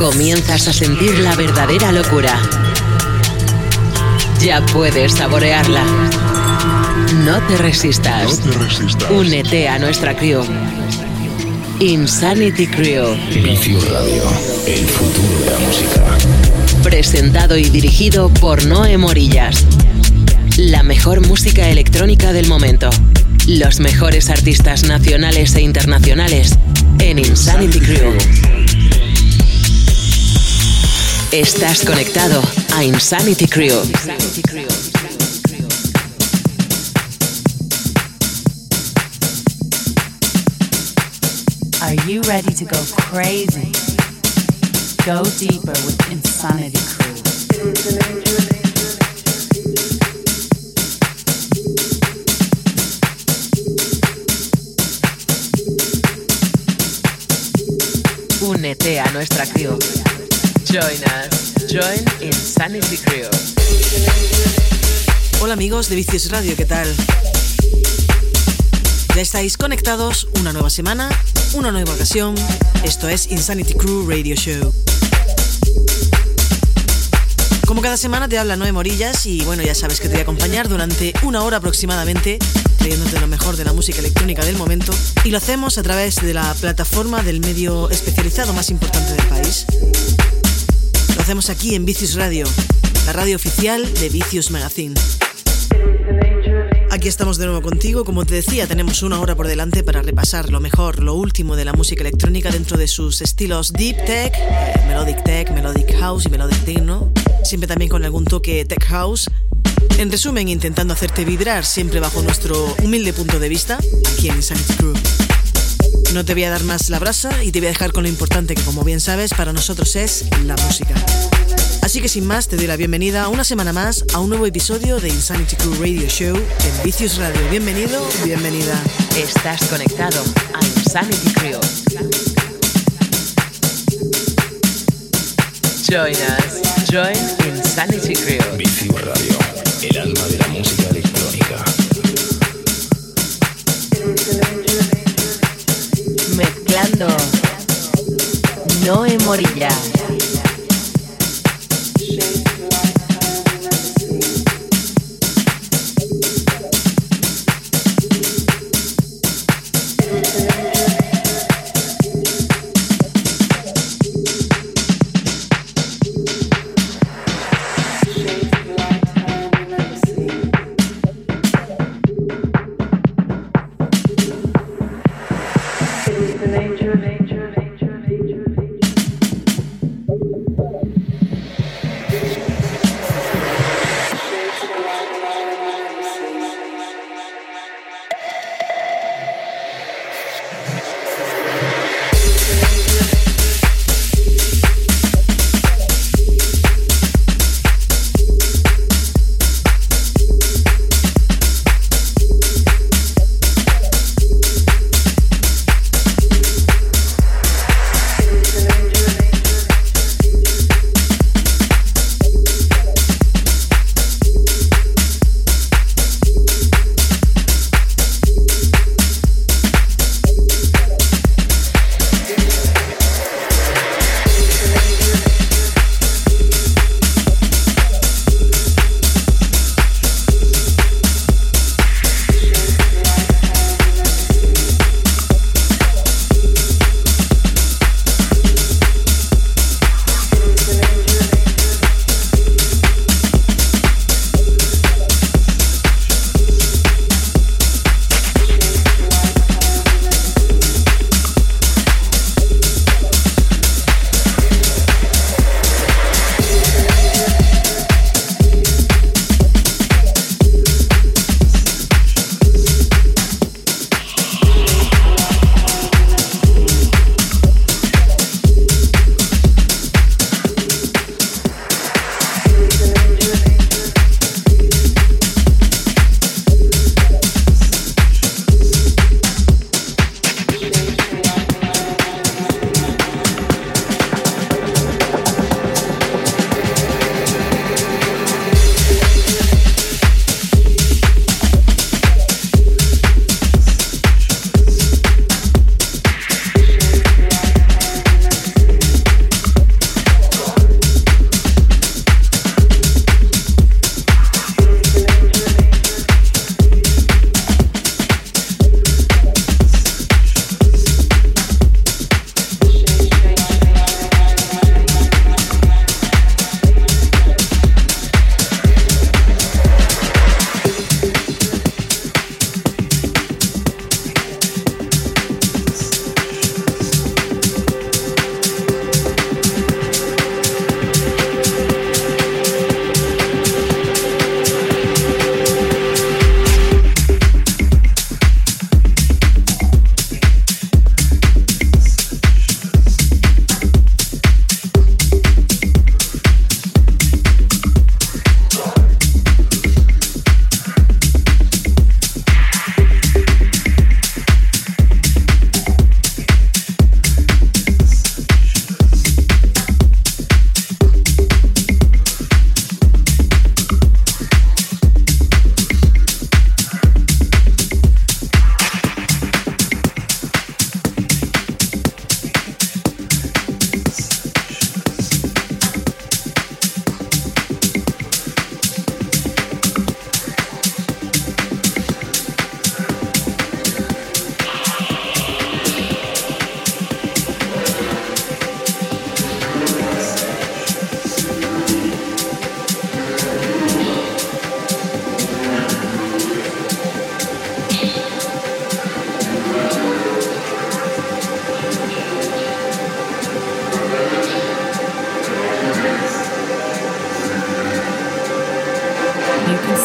comienzas a sentir la verdadera locura. Ya puedes saborearla. No te resistas. No te resistas. Únete a nuestra crew. Insanity Crew. Vicius Radio, el futuro de la música. Presentado y dirigido por Noé Morillas. La mejor música electrónica del momento. Los mejores artistas nacionales e internacionales en Insanity Crew. Estás conectado a Insanity Crew. Are you ready to go crazy? Go deeper with Insanity Crew. Únete a nuestra crew. Join us. Join Insanity Crew. Hola amigos de Vicios Radio, ¿qué tal? Ya estáis conectados, una nueva semana, una nueva ocasión. Esto es Insanity Crew Radio Show. Como cada semana te habla Noé Morillas y bueno, ya sabes que te voy a acompañar durante una hora aproximadamente, trayéndote lo mejor de la música electrónica del momento. Y lo hacemos a través de la plataforma del medio especializado más importante del país. Hacemos aquí en Vicious Radio, la radio oficial de Vicious Magazine. Aquí estamos de nuevo contigo. Como te decía, tenemos una hora por delante para repasar lo mejor, lo último de la música electrónica dentro de sus estilos Deep Tech, eh, Melodic Tech, Melodic House y Melodic Techno. Siempre también con algún toque Tech House. En resumen, intentando hacerte vibrar siempre bajo nuestro humilde punto de vista, aquí en Crew. No te voy a dar más la brasa y te voy a dejar con lo importante que, como bien sabes, para nosotros es la música. Así que sin más, te doy la bienvenida una semana más a un nuevo episodio de Insanity Crew Radio Show en Vicious Radio. Bienvenido, bienvenida. Estás conectado a Insanity Crew. Join us. Join Insanity Crew. Vicius Radio, el alma de la música electrónica. Mezclando. Noé Morilla.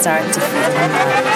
Start to feel nice.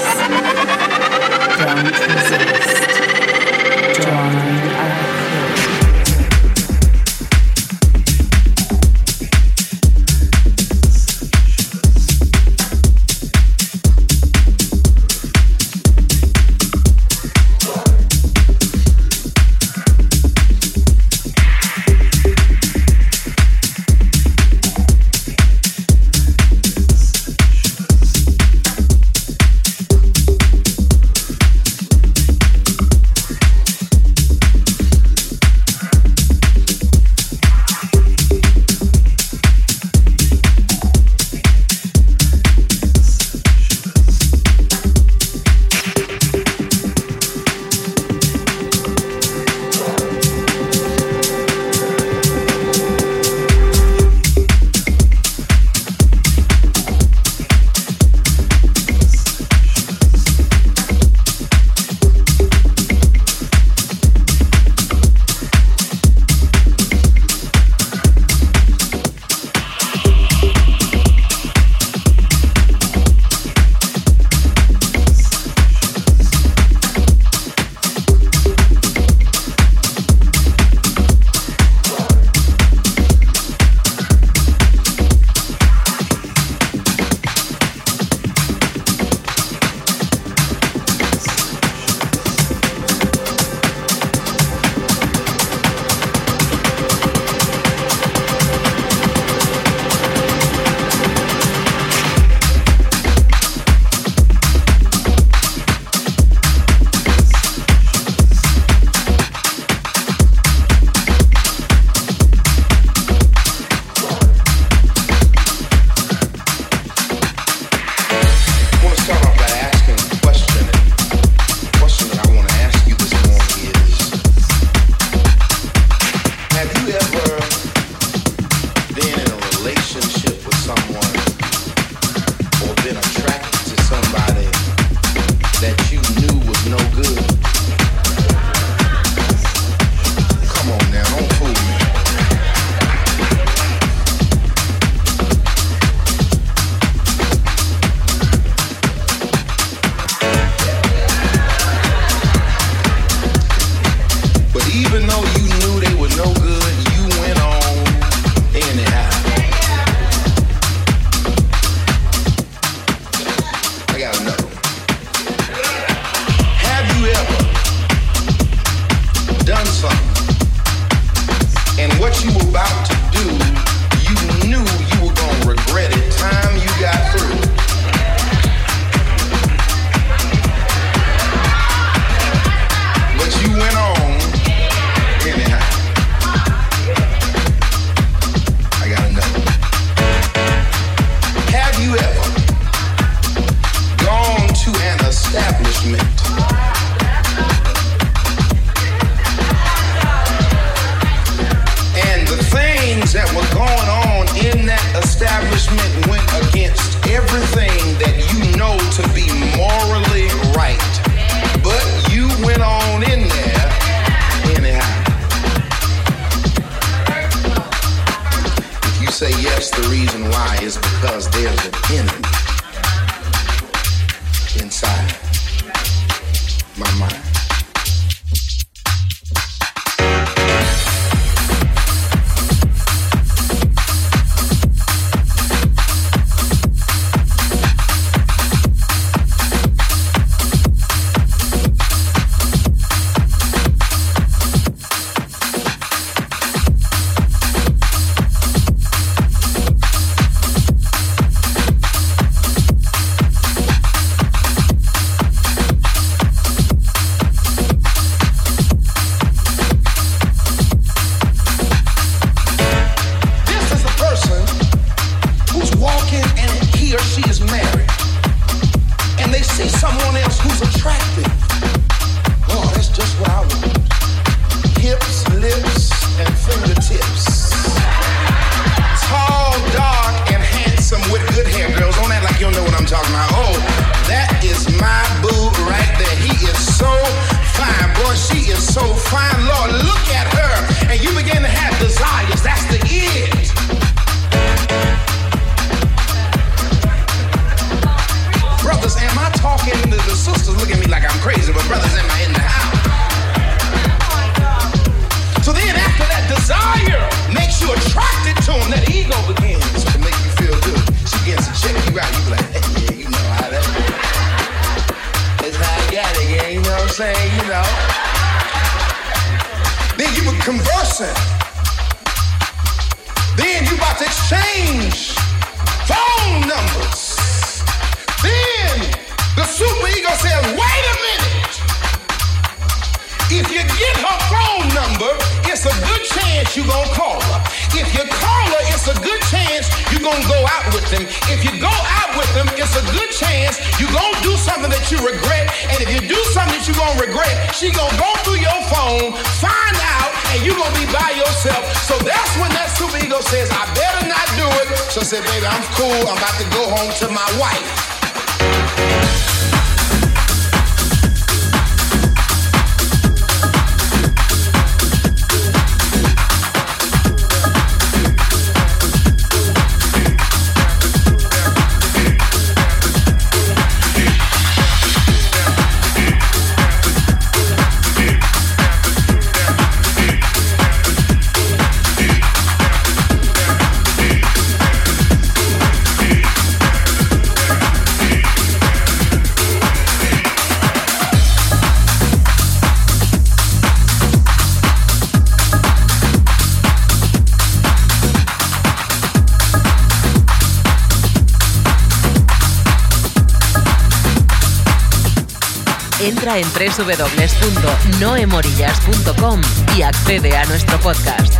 entra en www.noemorillas.com y accede a nuestro podcast.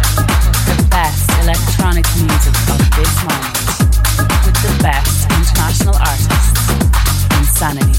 The best electronic music of this moment with the best international artists. Insanity.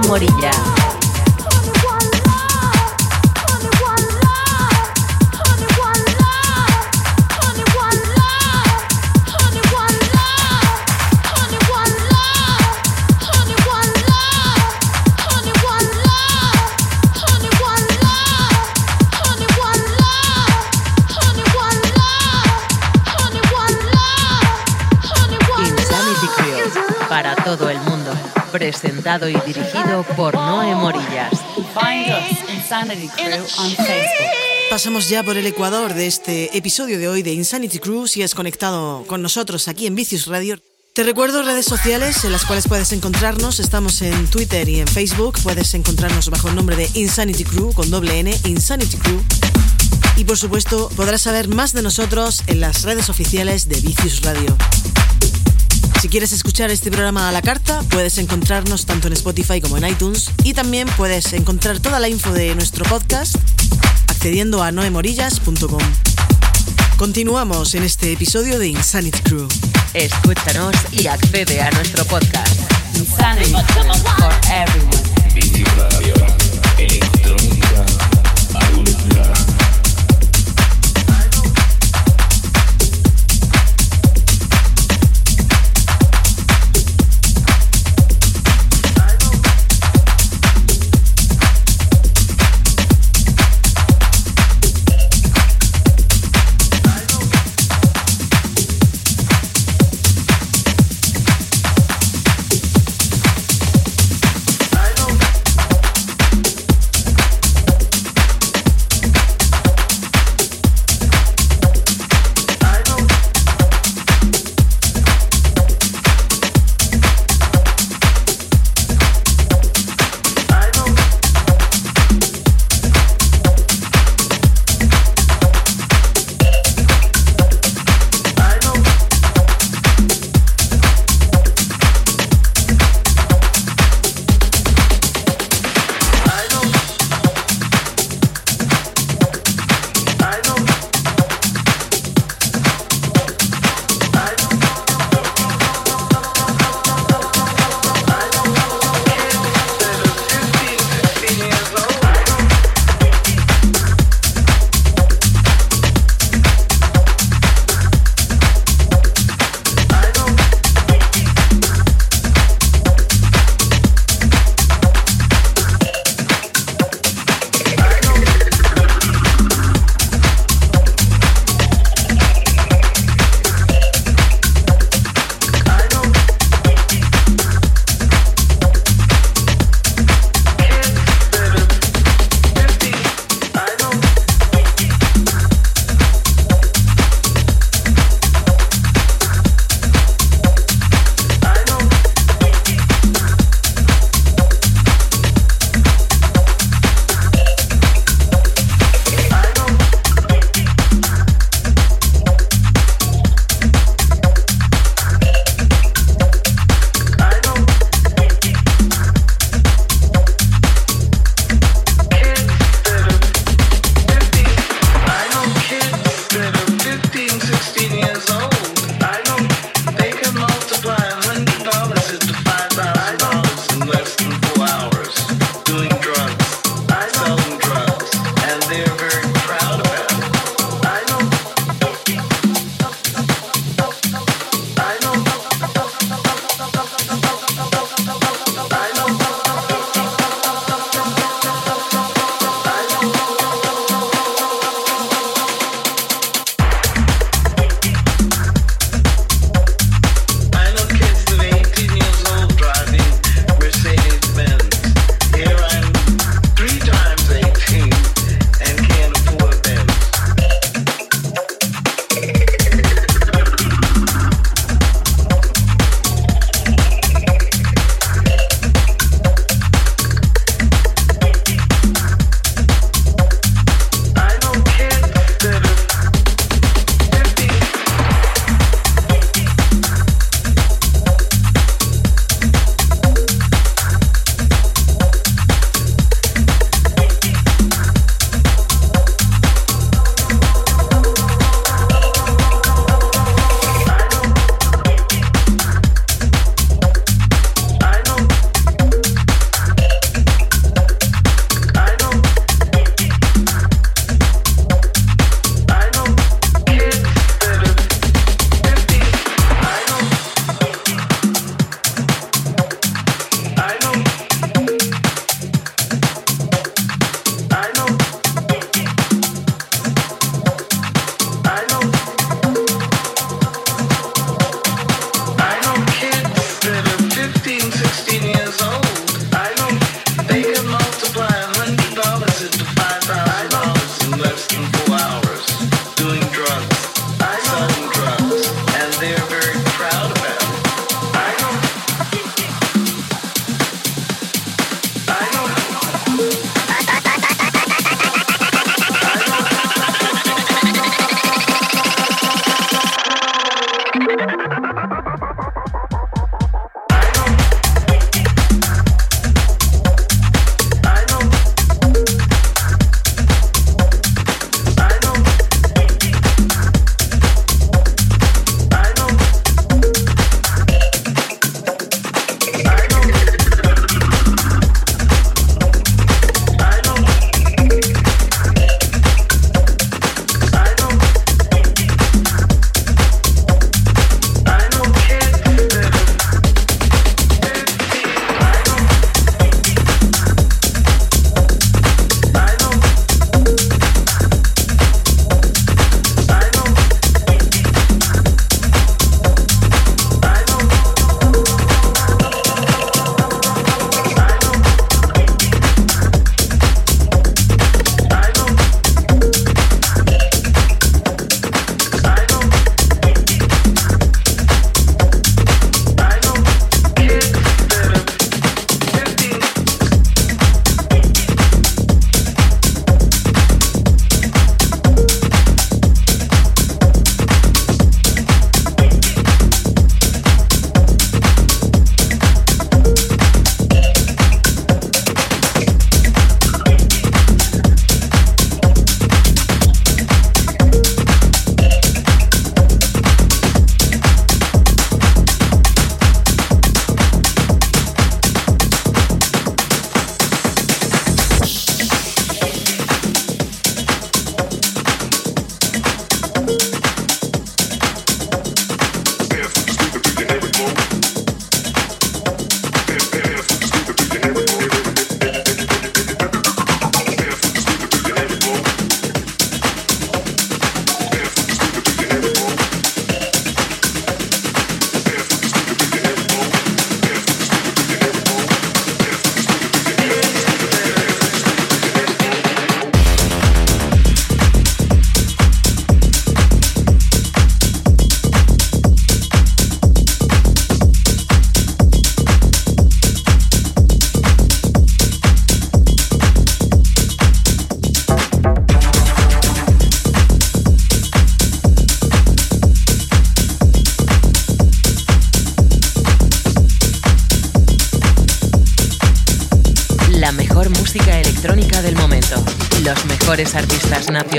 Morilla. Presentado y dirigido por Noé Morillas. Find us Insanity Crew on Facebook. Pasamos ya por el ecuador de este episodio de hoy de Insanity Crew. Si has conectado con nosotros aquí en Vicious Radio. Te recuerdo redes sociales en las cuales puedes encontrarnos. Estamos en Twitter y en Facebook. Puedes encontrarnos bajo el nombre de Insanity Crew con doble N, Insanity Crew. Y por supuesto, podrás saber más de nosotros en las redes oficiales de Vicious Radio. Si quieres escuchar este programa a la carta, puedes encontrarnos tanto en Spotify como en iTunes y también puedes encontrar toda la info de nuestro podcast accediendo a noemorillas.com. Continuamos en este episodio de Insanity Crew. Escúchanos y accede a nuestro podcast. Insanity for everyone.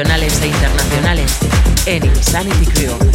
Nacionales e internacionales en Insanity Crew.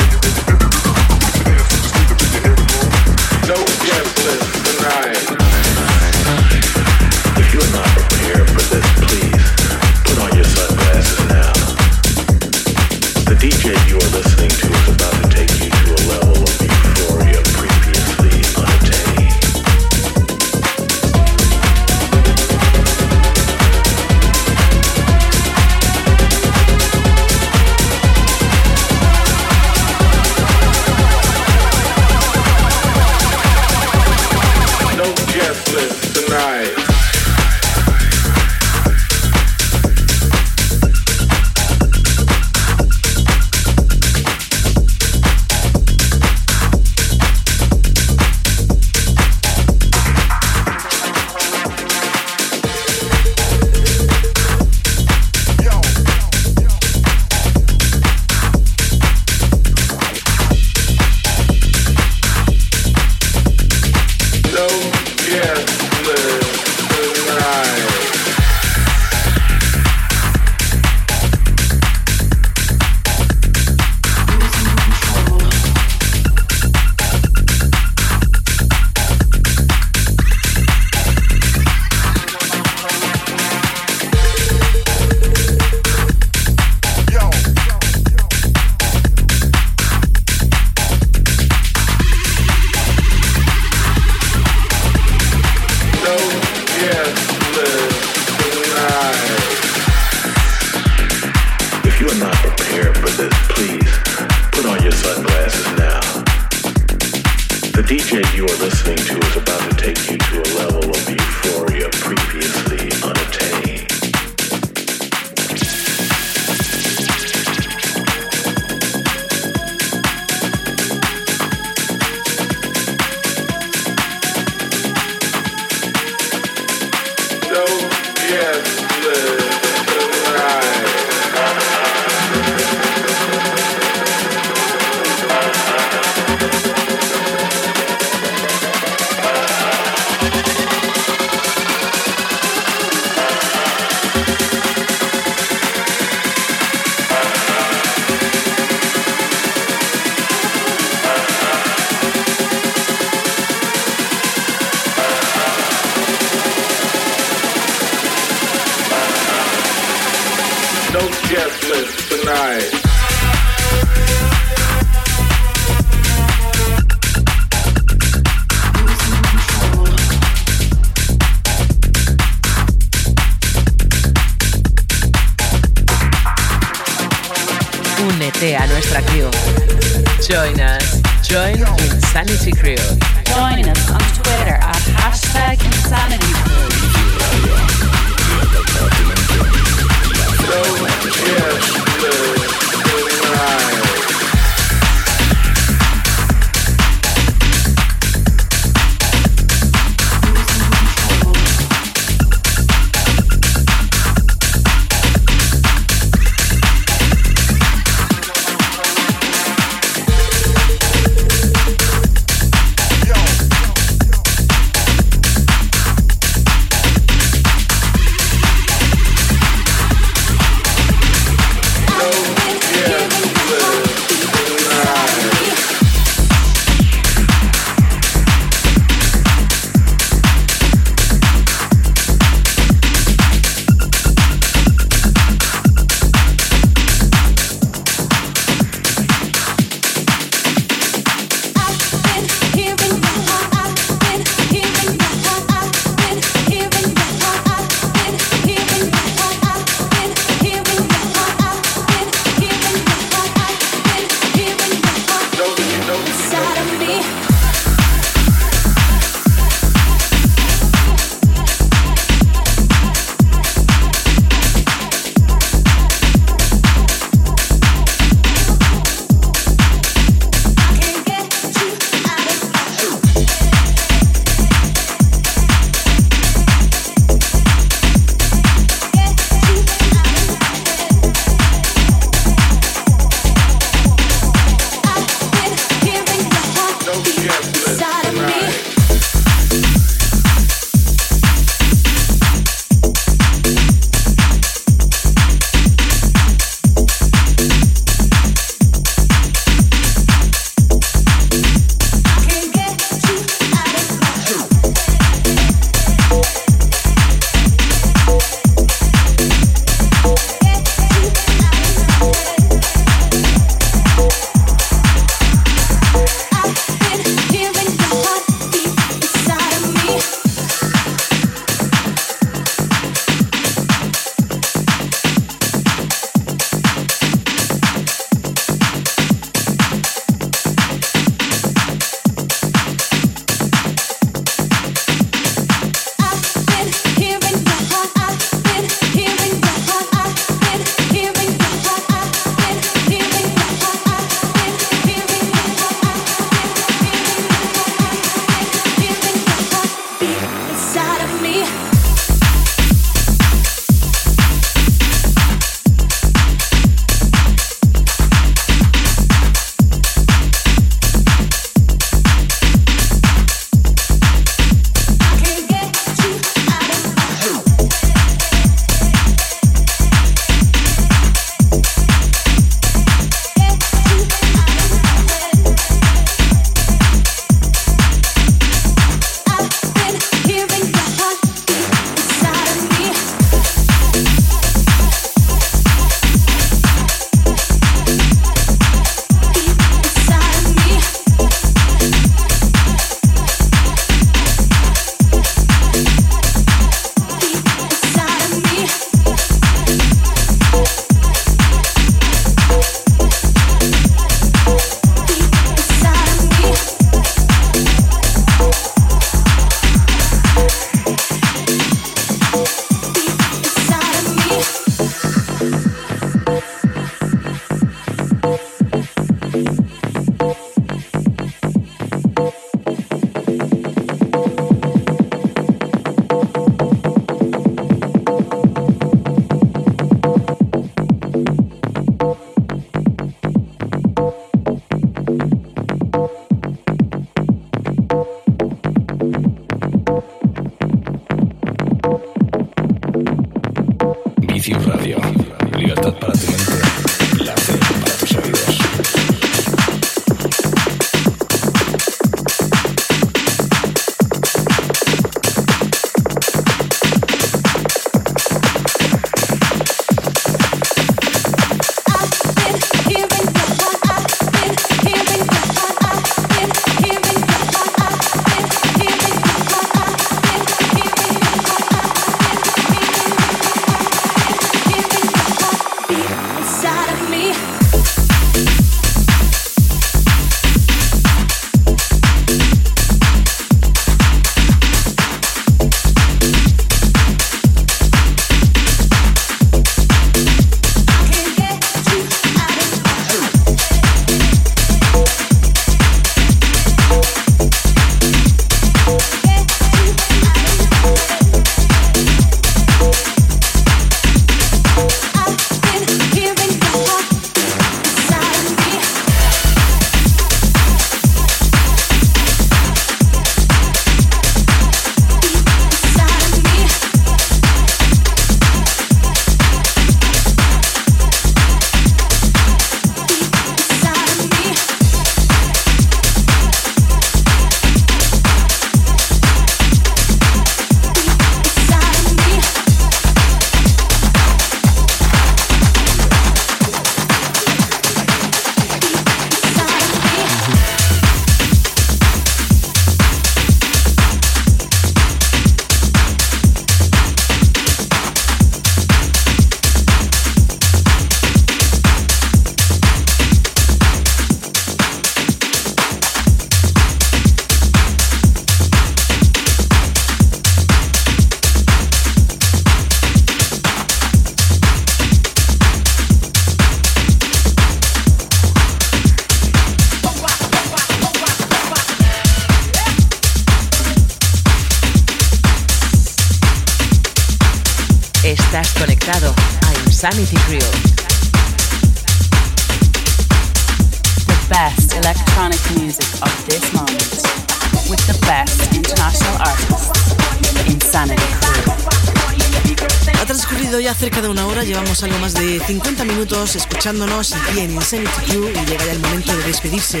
50 minutos escuchándonos aquí en Insanity Crew y llega ya el momento de despedirse.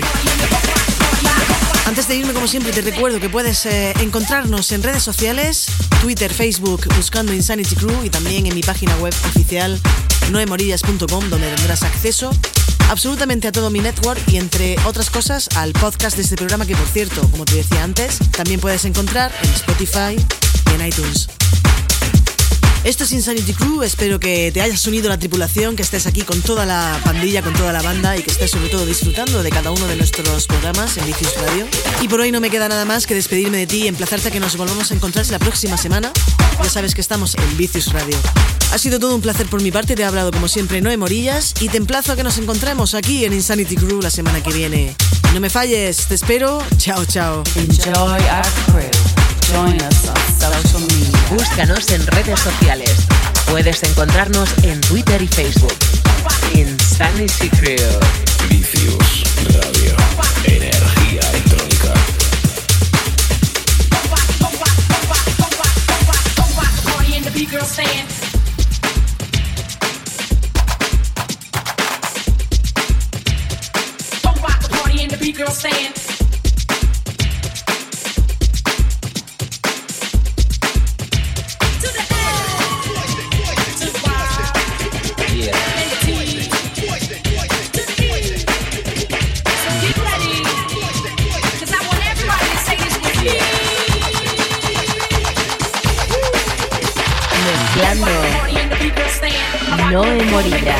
Antes de irme, como siempre, te recuerdo que puedes eh, encontrarnos en redes sociales, Twitter, Facebook, buscando Insanity Crew y también en mi página web oficial noemorillas.com, donde tendrás acceso absolutamente a todo mi network y entre otras cosas al podcast de este programa que, por cierto, como te decía antes, también puedes encontrar en Spotify y en iTunes. Esto es Insanity Crew, espero que te hayas unido a la tripulación, que estés aquí con toda la pandilla, con toda la banda y que estés sobre todo disfrutando de cada uno de nuestros programas en Vicious Radio. Y por hoy no me queda nada más que despedirme de ti y emplazarte a que nos volvamos a encontrar la próxima semana. Ya sabes que estamos en Vicious Radio. Ha sido todo un placer por mi parte, te he hablado como siempre Noé Morillas y te emplazo a que nos encontremos aquí en Insanity Crew la semana que viene. No me falles, te espero. Chao, chao. Enjoy our crew. Búscanos en redes sociales. Puedes encontrarnos en Twitter y Facebook. Insanity Crew. Vicious Yeah.